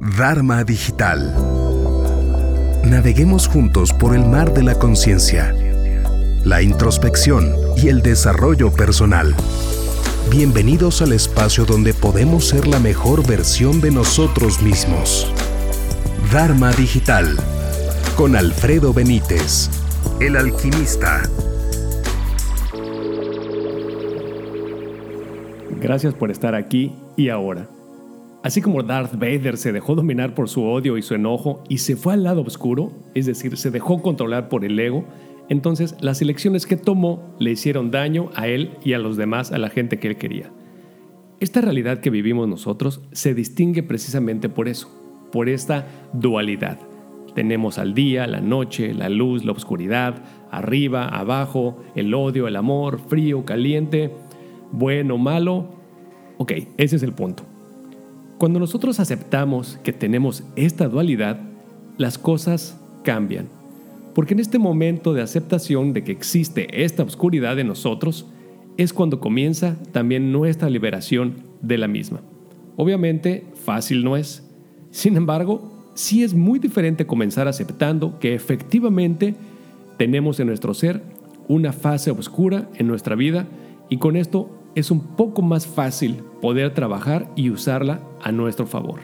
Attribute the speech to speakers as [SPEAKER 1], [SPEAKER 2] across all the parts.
[SPEAKER 1] Dharma Digital. Naveguemos juntos por el mar de la conciencia, la introspección y el desarrollo personal. Bienvenidos al espacio donde podemos ser la mejor versión de nosotros mismos. Dharma Digital con Alfredo Benítez, el alquimista.
[SPEAKER 2] Gracias por estar aquí y ahora. Así como Darth Vader se dejó dominar por su odio y su enojo y se fue al lado oscuro, es decir, se dejó controlar por el ego, entonces las elecciones que tomó le hicieron daño a él y a los demás, a la gente que él quería. Esta realidad que vivimos nosotros se distingue precisamente por eso, por esta dualidad. Tenemos al día, la noche, la luz, la oscuridad, arriba, abajo, el odio, el amor, frío, caliente, bueno, malo. Ok, ese es el punto. Cuando nosotros aceptamos que tenemos esta dualidad, las cosas cambian. Porque en este momento de aceptación de que existe esta oscuridad en nosotros, es cuando comienza también nuestra liberación de la misma. Obviamente, fácil no es. Sin embargo, sí es muy diferente comenzar aceptando que efectivamente tenemos en nuestro ser una fase oscura en nuestra vida y con esto es un poco más fácil poder trabajar y usarla a nuestro favor.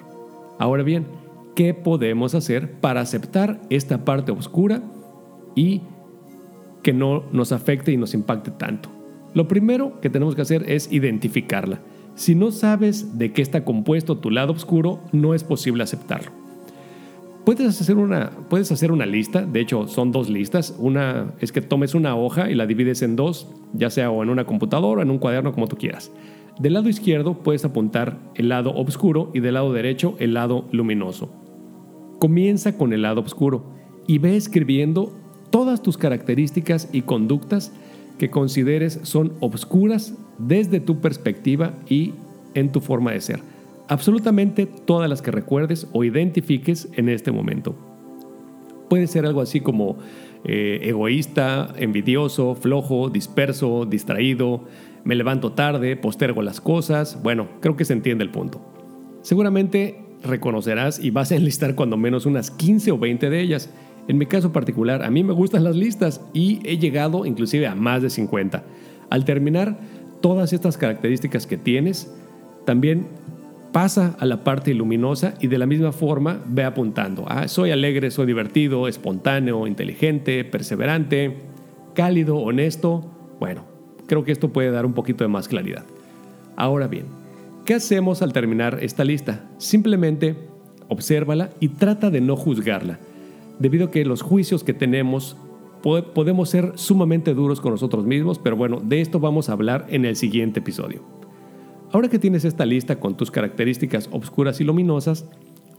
[SPEAKER 2] Ahora bien, ¿qué podemos hacer para aceptar esta parte oscura y que no nos afecte y nos impacte tanto? Lo primero que tenemos que hacer es identificarla. Si no sabes de qué está compuesto tu lado oscuro, no es posible aceptarlo. Puedes hacer, una, puedes hacer una lista, de hecho son dos listas. Una es que tomes una hoja y la divides en dos, ya sea o en una computadora o en un cuaderno como tú quieras. Del lado izquierdo puedes apuntar el lado oscuro y del lado derecho el lado luminoso. Comienza con el lado oscuro y ve escribiendo todas tus características y conductas que consideres son obscuras desde tu perspectiva y en tu forma de ser absolutamente todas las que recuerdes o identifiques en este momento. Puede ser algo así como eh, egoísta, envidioso, flojo, disperso, distraído, me levanto tarde, postergo las cosas. Bueno, creo que se entiende el punto. Seguramente reconocerás y vas a enlistar cuando menos unas 15 o 20 de ellas. En mi caso particular, a mí me gustan las listas y he llegado inclusive a más de 50. Al terminar todas estas características que tienes, también pasa a la parte luminosa y de la misma forma ve apuntando. Ah, soy alegre, soy divertido, espontáneo, inteligente, perseverante, cálido, honesto. Bueno, creo que esto puede dar un poquito de más claridad. Ahora bien, ¿qué hacemos al terminar esta lista? Simplemente obsérvala y trata de no juzgarla, debido a que los juicios que tenemos podemos ser sumamente duros con nosotros mismos, pero bueno, de esto vamos a hablar en el siguiente episodio. Ahora que tienes esta lista con tus características obscuras y luminosas,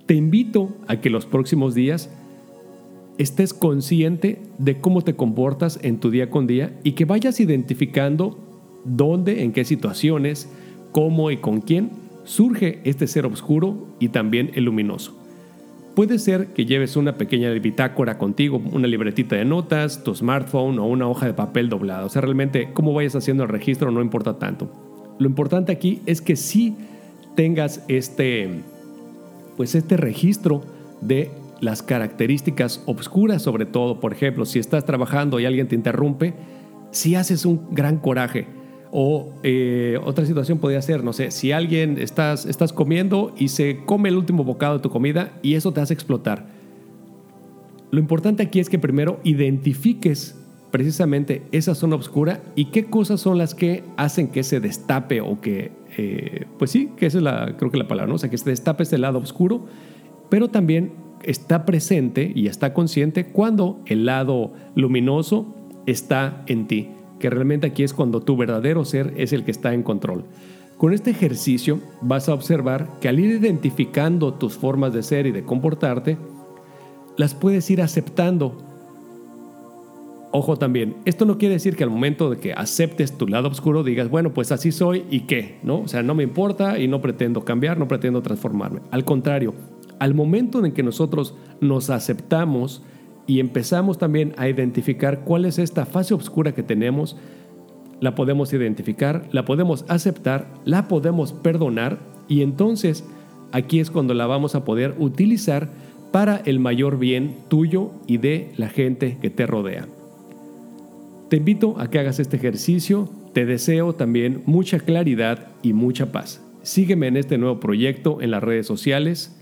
[SPEAKER 2] te invito a que los próximos días estés consciente de cómo te comportas en tu día con día y que vayas identificando dónde, en qué situaciones, cómo y con quién surge este ser oscuro y también el luminoso. Puede ser que lleves una pequeña bitácora contigo, una libretita de notas, tu smartphone o una hoja de papel doblada. O sea, realmente cómo vayas haciendo el registro no importa tanto. Lo importante aquí es que sí tengas este, pues este registro de las características obscuras, sobre todo, por ejemplo, si estás trabajando y alguien te interrumpe, si haces un gran coraje. O eh, otra situación podría ser, no sé, si alguien estás, estás comiendo y se come el último bocado de tu comida y eso te hace explotar. Lo importante aquí es que primero identifiques precisamente esa zona oscura y qué cosas son las que hacen que se destape o que, eh, pues sí, que esa es la, creo que la palabra, ¿no? O sea, que se destape ese lado oscuro, pero también está presente y está consciente cuando el lado luminoso está en ti, que realmente aquí es cuando tu verdadero ser es el que está en control. Con este ejercicio vas a observar que al ir identificando tus formas de ser y de comportarte, las puedes ir aceptando Ojo también, esto no quiere decir que al momento de que aceptes tu lado oscuro digas, bueno, pues así soy y qué, ¿no? O sea, no me importa y no pretendo cambiar, no pretendo transformarme. Al contrario, al momento en que nosotros nos aceptamos y empezamos también a identificar cuál es esta fase oscura que tenemos, la podemos identificar, la podemos aceptar, la podemos perdonar y entonces aquí es cuando la vamos a poder utilizar para el mayor bien tuyo y de la gente que te rodea. Te invito a que hagas este ejercicio, te deseo también mucha claridad y mucha paz. Sígueme en este nuevo proyecto en las redes sociales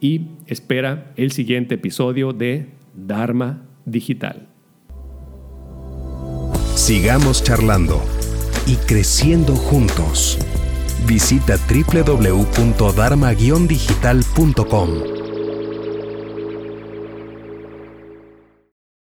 [SPEAKER 2] y espera el siguiente episodio de Dharma Digital.
[SPEAKER 1] Sigamos charlando y creciendo juntos. Visita www.dharma-digital.com